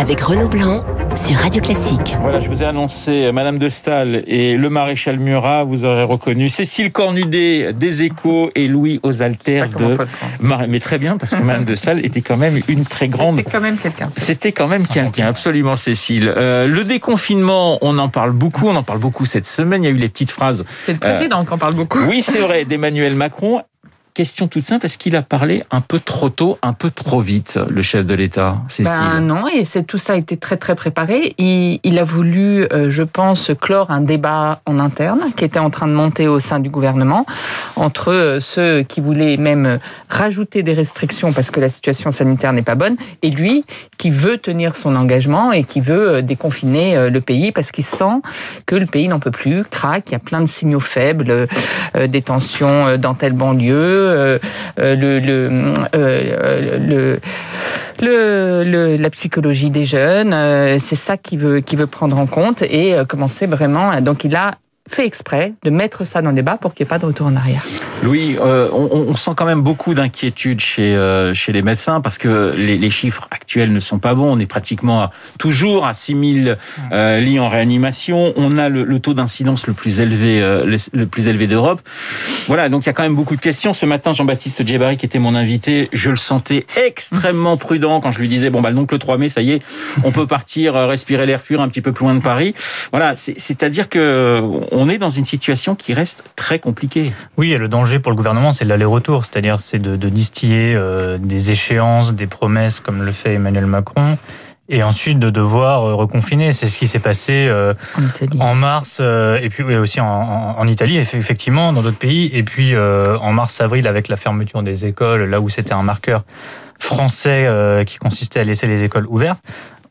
avec Renaud Blanc sur Radio Classique. Voilà, je vous ai annoncé Madame de Stahl et le maréchal Murat. Vous aurez reconnu Cécile Cornudet des Échos et Louis Osalter de. Mais très bien, parce que Madame de Stahl était quand même une très grande. C'était quand même quelqu'un. C'était quand même quelqu'un, absolument, Cécile. Euh, le déconfinement, on en parle beaucoup. On en parle beaucoup cette semaine. Il y a eu les petites phrases. C'est le président euh, qui en parle beaucoup. Oui, c'est vrai, d'Emmanuel Macron question toute simple, est-ce qu'il a parlé un peu trop tôt, un peu trop vite, le chef de l'État, Cécile ben Non, et tout ça a été très très préparé. Il, a voulu, euh, je pense, clore un débat en interne qui était en train de monter au sein du gouvernement entre euh, ceux qui voulaient même rajouter des restrictions parce que la situation sanitaire n'est pas bonne, et lui qui veut tenir son engagement et qui veut euh, déconfiner le pays parce qu'il sent que le pays n'en peut plus, craque, il y a plein de signaux faibles, des tensions dans telle banlieue, euh, euh, le, le, la psychologie des jeunes. Euh, c'est ça qu'il veut, qu'il veut prendre en compte et commencer vraiment. Donc il a fait exprès de mettre ça dans le débat pour qu'il n'y ait pas de retour en arrière. Louis, euh, on, sent quand même beaucoup d'inquiétude chez euh, chez les médecins parce que les, chiffres actuels ne sont pas bons. On est pratiquement toujours à 6000 euh, lits en réanimation. On a le, taux d'incidence le plus élevé le, plus élevé d'Europe. Voilà, donc il y a quand même beaucoup de questions. Ce matin, Jean-Baptiste Djebari, qui était mon invité, je le sentais extrêmement prudent quand je lui disais bon bah donc le 3 mai, ça y est, on peut partir respirer l'air pur un petit peu plus loin de Paris. Voilà, c'est-à-dire que est dans une situation qui reste très compliquée. Oui, et le danger pour le gouvernement, c'est l'aller-retour, c'est-à-dire c'est de, distiller euh, des échéances, des promesses comme le fait Emmanuel Macron, et ensuite de devoir euh, reconfiner. C'est ce qui s'est passé euh, en, mars, et puis aussi en, Italie, effectivement, dans d'autres pays, et puis en mars-avril avec la fermeture des écoles, là où c'était un marqueur français qui consistait à laisser les écoles ouvertes.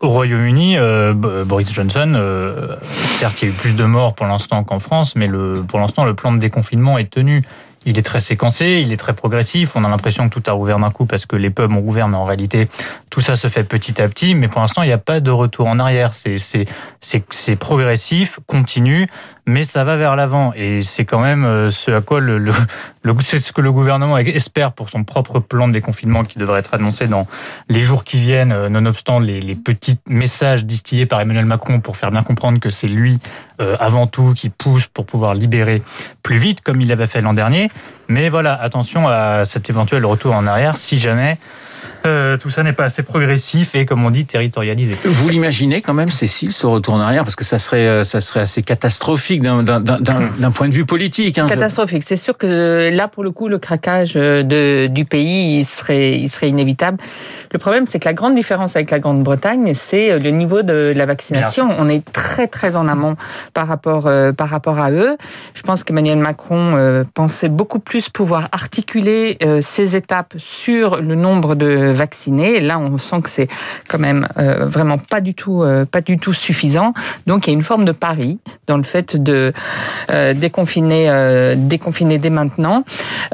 Au Royaume-Uni, euh, Boris Johnson, euh, certes, il y a eu plus de morts pour l'instant qu'en France, mais le, pour l'instant, le plan de déconfinement est tenu. Il est très séquencé, il est très progressif. On a l'impression que tout a rouvert d'un coup parce que les pubs ont rouvert, mais en réalité, tout ça se fait petit à petit. Mais pour l'instant, il n'y a pas de retour en arrière. C'est progressif, continu mais ça va vers l'avant et c'est quand même euh, ce à quoi le, le, c'est ce que le gouvernement espère pour son propre plan de déconfinement qui devrait être annoncé dans les jours qui viennent, euh, nonobstant les, les petits messages distillés par Emmanuel Macron pour faire bien comprendre que c'est lui euh, avant tout qui pousse pour pouvoir libérer plus vite comme il l'avait fait l'an dernier. Mais voilà, attention à cet éventuel retour en arrière si jamais euh, tout ça n'est pas assez progressif et, comme on dit, territorialisé. Vous l'imaginez quand même, Cécile, ce retour en arrière Parce que ça serait, euh, ça serait assez catastrophique d'un point de vue politique. Hein, catastrophique. C'est sûr que là, pour le coup, le craquage euh, de, du pays, il serait, il serait inévitable. Le problème, c'est que la grande différence avec la Grande-Bretagne, c'est le niveau de la vaccination. On est très, très en amont par rapport, par rapport à eux. Je pense qu'Emmanuel Macron pensait beaucoup plus pouvoir articuler ces étapes sur le nombre de vaccinés. Là, on sent que c'est quand même euh, vraiment pas du tout, euh, pas du tout suffisant. Donc, il y a une forme de pari dans le fait de euh, déconfiner, déconfiner dès maintenant,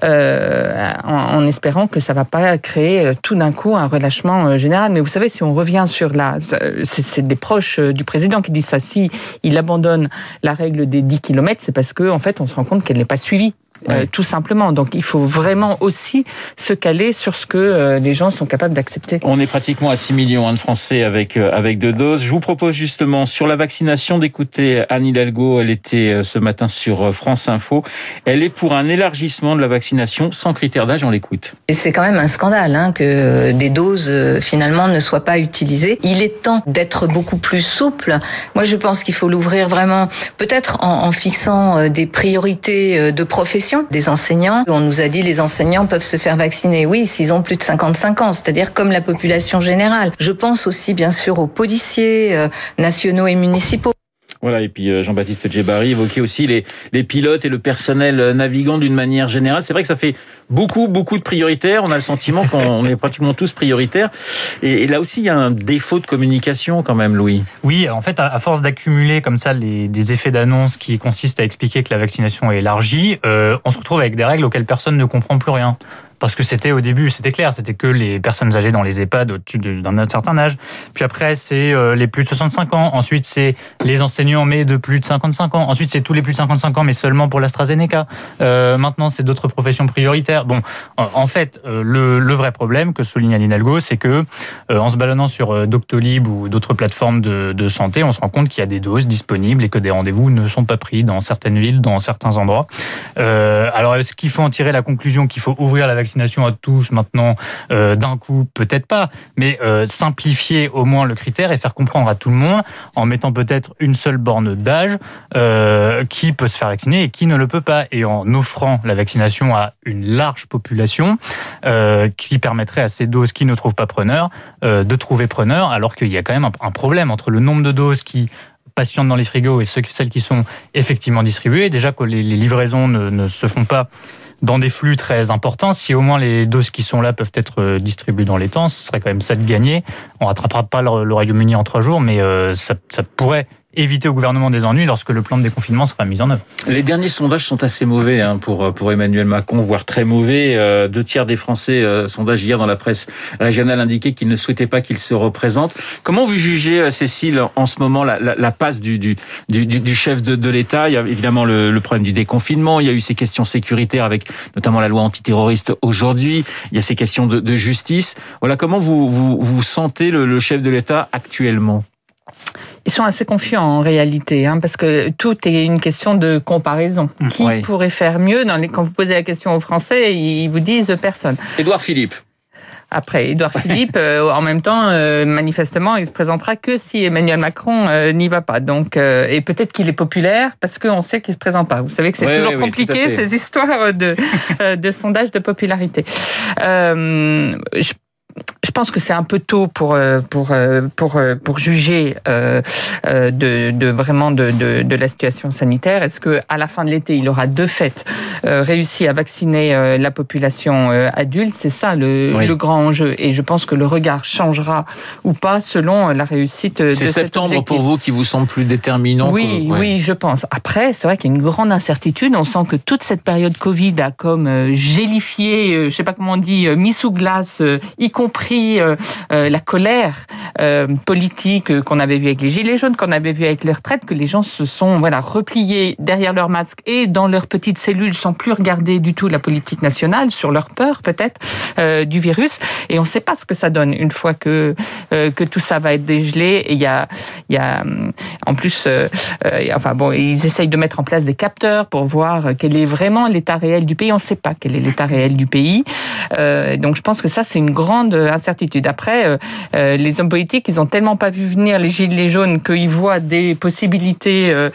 en, espérant que ça va pas créer tout d'un coup un relâchement général. Mais vous savez, si on revient sur la, c'est des proches du président qui disent ça. Si il abandonne la règle des 10 km, c'est parce que en fait, on se rend compte qu'elle n'est pas suivie. Euh, tout simplement. Donc il faut vraiment aussi se caler sur ce que euh, les gens sont capables d'accepter. On est pratiquement à 6 millions hein, de Français avec euh, avec deux doses. Je vous propose justement sur la vaccination d'écouter Anne Hidalgo. Elle était ce matin sur France Info. Elle est pour un élargissement de la vaccination sans critère d'âge. On l'écoute. C'est quand même un scandale hein, que des doses finalement ne soient pas utilisées. Il est temps d'être beaucoup plus souple. Moi, je pense qu'il faut l'ouvrir vraiment, peut-être en, en fixant des priorités de profession des enseignants. On nous a dit les enseignants peuvent se faire vacciner, oui, s'ils ont plus de 55 ans, c'est-à-dire comme la population générale. Je pense aussi bien sûr aux policiers euh, nationaux et municipaux. Voilà, et puis euh, Jean-Baptiste Djebari évoquait aussi les, les pilotes et le personnel euh, navigant d'une manière générale. C'est vrai que ça fait beaucoup, beaucoup de prioritaires. On a le sentiment qu'on est pratiquement tous prioritaires. Et, là aussi, il y a un défaut de communication quand même, Louis. Oui, en fait, à, force d'accumuler comme ça les, des effets d'annonce qui consistent à expliquer que la vaccination est élargie, euh, on se retrouve avec des règles auxquelles personne ne comprend plus rien. Parce que c'était au début, c'était clair, c'était que les personnes âgées dans les EHPAD au-dessus d'un certain âge. Puis après, c'est euh, les plus de 65 ans. Ensuite, c'est les enseignants, mais de plus de 55 ans. Ensuite, c'est tous les plus de 55 ans, mais seulement pour l'AstraZeneca. Euh, maintenant, c'est d'autres professions prioritaires. Bon, en fait, euh, le, vrai problème que souligne Aline Algo, c'est que en se baladant sur Doctolib ou d'autres plateformes de, de, santé, on se rend compte qu'il y a des doses disponibles et que des rendez-vous ne sont pas pris dans certaines villes, dans certains endroits. alors, est-ce qu'il faut en tirer la conclusion qu'il faut ouvrir la vaccination à tous maintenant d'un coup Peut-être pas, mais simplifier au moins le critère et faire comprendre à tout le monde en mettant peut-être une seule borne d'âge euh, qui peut se faire vacciner et qui ne le peut pas, et en offrant la vaccination à une large population euh, qui permettrait à ces doses qui ne trouvent pas preneur euh, de trouver preneur, alors qu'il y a quand même un, problème entre le nombre de doses qui patientent dans les frigos et celles qui sont effectivement distribuées. Déjà que les, livraisons ne se font pas dans des flux très importants. Si au moins les doses qui sont là peuvent être euh, distribuées dans les temps, ce serait quand même ça de gagner. On rattrapera pas le, Royaume-Uni en trois jours, mais euh, ça, ça pourrait éviter au gouvernement des ennuis lorsque le plan de déconfinement sera mis en œuvre. Les derniers sondages sont assez mauvais hein, pour pour Emmanuel Macron, voire très mauvais. Euh, deux tiers des Français, euh, hier dans la presse régionale, indiquaient qu'ils ne souhaitaient pas qu'il se représente. Comment vous jugez, euh, Cécile, en ce moment la, la, la passe du, du, du, du chef de, de l'État? Il y a évidemment le, le, problème du déconfinement, il y a eu ces questions sécuritaires avec notamment la loi antiterroriste aujourd'hui, il y a ces questions de, de justice. Voilà, comment vous, vous, vous sentez le, le chef de l'État actuellement? Ils sont assez confiants en réalité, hein, parce que tout est une question de comparaison. Mmh. Qui pourrait faire mieux dans les... Quand vous posez la question aux Français, ils vous disent personne. Édouard Philippe. Après, Édouard Philippe, euh, en même temps, euh, manifestement, il se présentera que si Emmanuel Macron euh, n'y va pas. Donc, et peut-être qu'il est populaire parce qu'on sait qu'il se présente pas. Vous savez que c'est toujours compliqué ces histoires de, de sondage de popularité. je je pense que c'est un peu tôt pour euh, pour euh, pour euh, pour juger de, de vraiment de, de, de la situation sanitaire. Est-ce que à la fin de l'été, il aura de fait réussi à vacciner la population adulte? C'est ça le, le, grand enjeu. Et je pense que le regard changera ou pas selon la réussite. de C'est septembre pour vous qui vous semble plus déterminant. Oui, oui, je pense. Après, c'est vrai qu'il y a une grande incertitude. On sent que toute cette période Covid a comme gélifié, je sais pas comment on dit, mis sous glace, y compris euh, euh, la colère euh, politique qu'on avait vu avec les gilets jaunes, qu'on avait vu avec les retraites, que les gens se sont voilà repliés derrière leur masque et dans leurs petites cellules sans plus regarder du tout la politique nationale sur leur peur peut-être du virus. Et on ne sait pas ce que ça donne une fois que que tout ça va être dégelé. Et il y a y a en plus enfin bon ils essayent de mettre en place des capteurs pour voir quel est vraiment l'état réel du pays. On ne sait pas quel est l'état réel du pays. Donc je pense que ça c'est une grande incertitude après, euh, euh, les hommes politiques, ils ont tellement pas vu venir les gilets jaunes qu'ils voient des possibilités euh,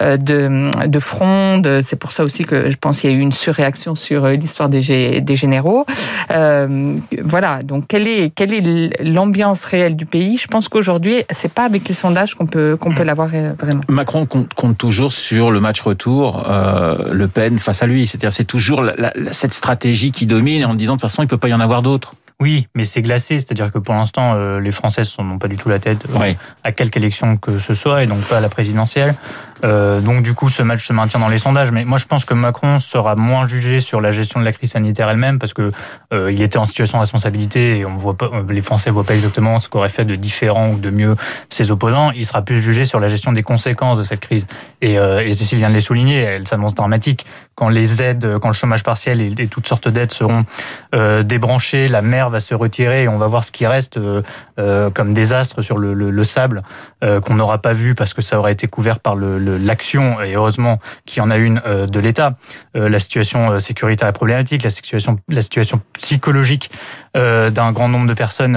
de, de fronde. C'est pour ça aussi que je pense qu'il y a eu une surréaction sur l'histoire des, des généraux. voilà. Donc, quelle est quelle est l'ambiance réelle du pays? Je pense qu'aujourd'hui, c'est pas avec les sondages qu'on peut qu'on peut l'avoir vraiment. Macron compte, toujours sur le match retour, Le Pen face à lui. C'est-à-dire, c'est toujours cette stratégie qui domine en disant de toute façon, il peut pas y en avoir d'autres. Oui, mais c'est glacé, c'est-à-dire que pour l'instant, euh, les Français n'ont pas du tout la tête euh, à quelque élection que ce soit, et donc pas à la présidentielle. Euh, donc du coup, ce match se maintient dans les sondages. Mais moi, je pense que Macron sera moins jugé sur la gestion de la crise sanitaire elle-même, parce que il était en situation de responsabilité, et on voit pas, les Français voient pas exactement ce qu'aurait fait de différent ou de mieux ses opposants. Il sera plus jugé sur la gestion des conséquences de cette crise. Et, et Cécile vient de les souligner, elle s'annonce dramatique. Quand les aides, quand le chômage partiel et, toutes sortes d'aides seront débranchées, la mer va se retirer et on va voir ce qui reste euh, euh, comme désastre sur le, le, le sable euh, qu'on n'aura pas vu parce que ça aurait été couvert par l'action et heureusement qu'il y en a une de l'État. la situation sécuritaire est problématique, la situation, la situation psychologique d'un grand nombre de personnes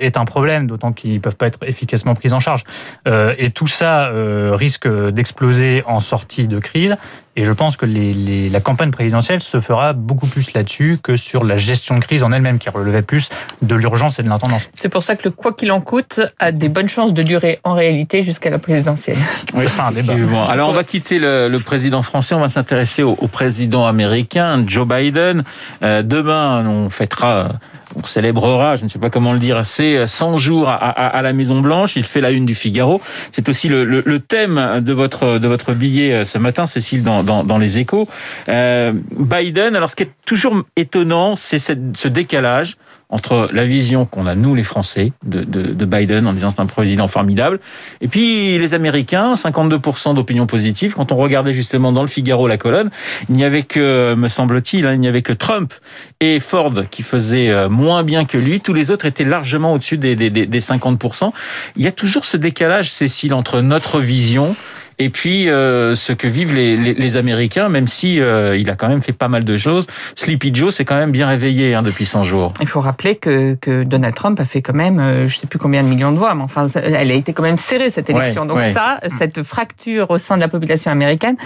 est un problème, d'autant qu'ils ne peuvent pas être efficacement pris en charge. et tout ça risque d'exploser en sortie de crise. Et je pense que les, les, la campagne présidentielle se fera beaucoup plus là-dessus que sur la gestion de crise en elle-même, qui relevait plus de l'urgence et de l'intendance. C'est pour ça que le quoi qu'il en coûte a des bonnes chances de durer en réalité jusqu'à la présidentielle. Oui, c'est un débat. Alors on va quitter le, le président français, on va s'intéresser au, au, président américain, Joe Biden. Euh, demain, on fêtera on célébrera, je ne sais pas comment le dire, c'est 100 jours à, la Maison Blanche. Il fait la une du Figaro. C'est aussi le, thème de votre de votre billet euh, ce matin, Cécile, dans, dans, les Échos. Euh, Biden. Alors, ce qui est toujours étonnant, c'est ce décalage entre la vision qu'on a, nous, les Français, de, de, de Biden, en disant c'est un président formidable, et puis les Américains, 52% d'opinion positive. Quand on regardait justement dans le Figaro la colonne, il n'y avait que, me semble-t-il, hein, il n'y avait que Trump et Ford qui faisaient euh, moins bien que lui. Tous les autres étaient largement au-dessus des, des, des 50%. Il y a toujours ce décalage, Cécile, entre notre vision et puis euh, ce que vivent les, les, les Américains, même si euh, il a quand même fait pas mal de choses. Sleepy Joe s'est quand même bien réveillé hein, depuis 100 jours. Il faut rappeler que, que Donald Trump a fait quand même, euh, je sais plus combien de millions de voix, mais enfin, elle a été quand même serrée cette élection. Donc ça, cette fracture au sein de la population américaine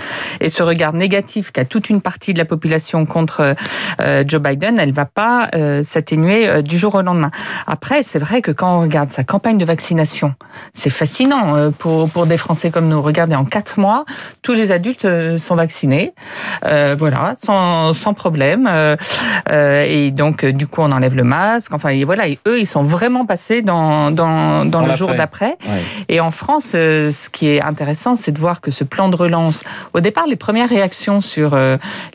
et ce regard négatif qu'a toute une partie de la population contre euh, Joe Biden, elle va pas euh, s'atténuer du jour au lendemain. Après, c'est vrai que quand on regarde sa campagne de vaccination, c'est fascinant pour, pour des Français comme nous. Regardez en quatre mois, tous les adultes euh, sont vaccinés, euh, voilà, sans, sans problème. Euh, et donc, du coup, on enlève le masque. Enfin, et voilà, et eux, ils sont vraiment passés dans, dans, dans, le jour d'après. Et en France, ce qui est intéressant, c'est de voir que ce plan de relance, au départ, les premières réactions sur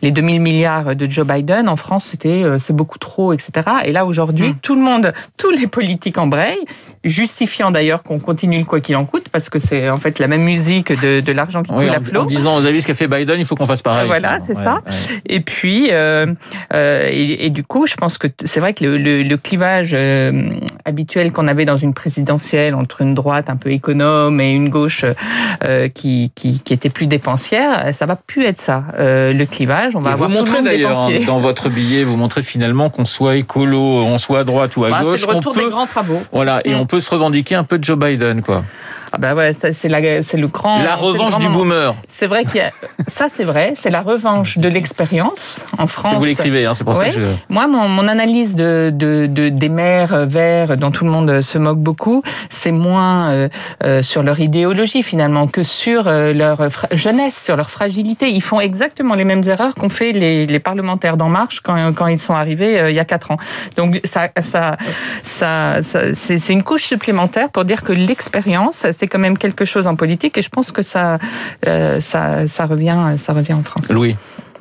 les 2000 milliards de Joe Biden en France, c'était c'est beaucoup trop, etc. Et là, aujourd'hui, mmh. tout le monde, tous les politiques embrayent, justifiant d'ailleurs qu'on continue le quoi qu'il en coûte, parce que c'est en fait la même musique de de, l'argent qui coule à flot. En disant, vous avez vu ce qu'a fait Biden, il faut qu'on fasse pareil. Voilà, c'est ça. Et puis, euh, euh, et, du coup, je pense que c'est vrai que le, clivage euh, habituel qu'on avait dans une présidentielle entre une droite un peu économe et une gauche qui, qui, était plus dépensière, ça va plus être ça. le clivage, on va avoir vous montrez d'ailleurs hein, dans votre billet, vous montrez finalement qu'on soit écolo, on soit à droite ou à bah, gauche, le retour des grands travaux. Voilà, et on peut se revendiquer un peu de Joe Biden, quoi. Ah bah ouais, c'est c'est le grand. La revanche du boomer. C'est vrai qu'il y a, ça c'est vrai, c'est la revanche de l'expérience en France. Si vous l'écrivez, hein, c'est pour ça que je. Moi, mon, mon analyse de, de, de, des maires verts dont tout le monde se moque beaucoup, c'est moins euh, euh sur leur idéologie finalement que sur euh, leur jeunesse, sur leur fragilité. Ils font exactement les mêmes erreurs qu'ont fait les, les parlementaires d'En Marche quand, quand ils sont arrivés euh, il y a quatre ans. Donc ça, ça, ça, ça c'est une couche supplémentaire pour dire que l'expérience, c'est c'est quand même quelque chose en politique et je pense que ça, euh, ça, ça, revient, ça revient en France. Louis.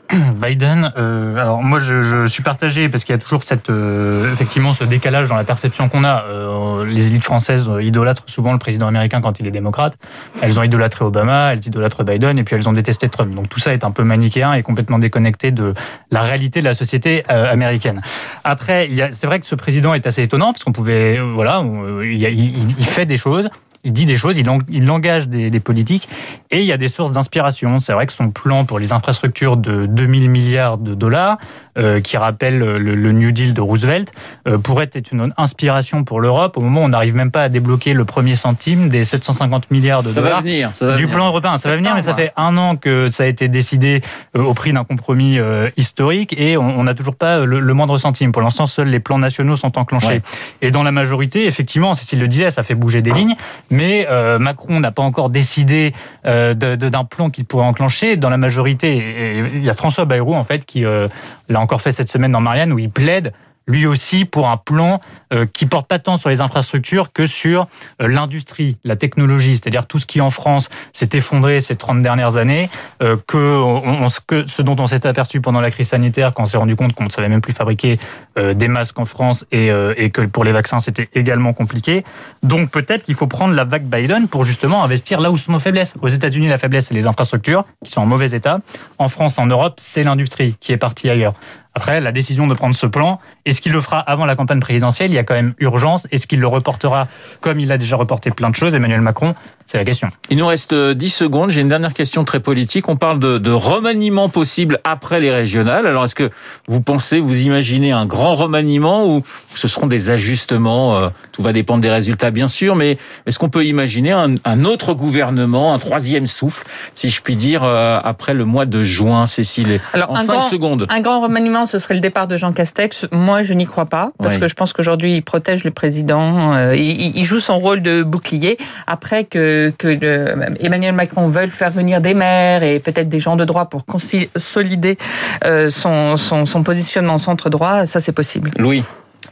Biden, euh, alors moi je, je, suis partagé parce qu'il y a toujours cette euh, effectivement ce décalage dans la perception qu'on a. Euh, les élites françaises idolâtrent souvent le président américain quand il est démocrate. Elles ont idolâtré Obama, elles idolâtrent Biden et puis elles ont détesté Trump. Donc tout ça est un peu manichéen et complètement déconnecté de la réalité de la société euh, américaine. Après, c'est vrai que ce président est assez étonnant parce qu'on pouvait voilà, il, il, il fait des choses il dit des choses, il, il engage des, des, politiques et il y a des sources d'inspiration. C'est vrai que son plan pour les infrastructures de 2000 milliards de dollars, euh, qui rappelle le, le, New Deal de Roosevelt, euh, pourrait être une inspiration pour l'Europe au moment où on n'arrive même pas à débloquer le premier centime des 750 milliards de dollars venir, du plan européen. Ça va venir, mais ça fait un an que ça a été décidé euh, au prix d'un compromis euh, historique et on n'a toujours pas le, le, moindre centime. Pour l'instant, seuls les plans nationaux sont enclenchés. Ouais. Et dans la majorité, effectivement, Cécile le disait, ça fait bouger des lignes mais euh, Macron n'a pas encore décidé euh, d'un plan qu'il pourrait enclencher. Dans la majorité, il y a François Bayrou en fait qui euh, l'a encore fait cette semaine dans Marianne où il plaide lui aussi pour un plan euh, qui porte pas tant sur les infrastructures que sur euh, l'industrie, la technologie, c'est-à-dire tout ce qui en France s'est effondré ces 30 dernières années, euh, que, on, ce dont on s'est aperçu pendant la crise sanitaire, quand on s'est rendu compte qu'on ne savait même plus fabriquer des masques en France et, et que pour les vaccins c'était également compliqué. Donc peut-être qu'il faut prendre la vague Biden pour justement investir là où sont nos faiblesses. Aux États-Unis, la faiblesse c'est les infrastructures qui sont en mauvais état. En France, en Europe, c'est l'industrie qui est partie ailleurs. Après, la décision de prendre ce plan, est-ce qu'il le fera avant la campagne présidentielle? Il y a quand même urgence. Est-ce qu'il le reportera comme il a déjà reporté plein de choses, Emmanuel Macron C'est la question. Il nous reste 10 euh, secondes. J'ai une dernière question très politique. On parle de, de remaniement possible après les régionales. Alors, est-ce que vous pensez, vous imaginez un grand remaniement ou ce seront des ajustements euh, Tout va dépendre des résultats, bien sûr, mais est-ce qu'on peut imaginer un, un, autre gouvernement, un troisième souffle, si je puis dire, euh, après le mois de juin, Cécile? Alors, En 5 secondes. Un grand remaniement ce serait le départ de Jean Castex. Moi, je n'y crois pas, parce que je pense qu'aujourd'hui, il protège le président, euh, il, joue son rôle de bouclier. Après que, que le, Emmanuel Macron veuille faire venir des maires et peut-être des gens de droit pour consolider euh, son, son, son positionnement centre droit, ça c'est possible. Louis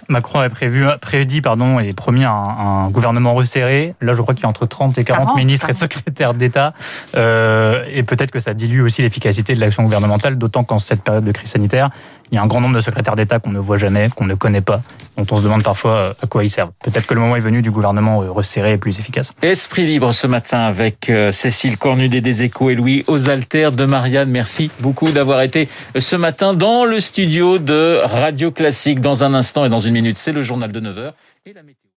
Macron avait prévu, prédit pardon, et promis un, gouvernement resserré. Là, je crois qu'il y a entre 30 et 40, ministres et secrétaires d'État. Euh, et peut-être que ça dilue aussi l'efficacité de l'action gouvernementale, d'autant qu'en cette période de crise sanitaire, il y a un grand nombre de secrétaires d'État qu'on ne voit jamais, qu'on ne connaît pas, dont on se demande parfois euh, à quoi ils servent. Peut-être que le moment est venu du gouvernement euh, resserré et plus efficace. Esprit libre ce matin avec euh, Cécile Cornudet des Échos et Louis Osalter de Marianne. Merci beaucoup d'avoir été ce matin dans le studio de Radio Classique. Dans un instant et dans une minute, c'est le journal de 9h et la météo.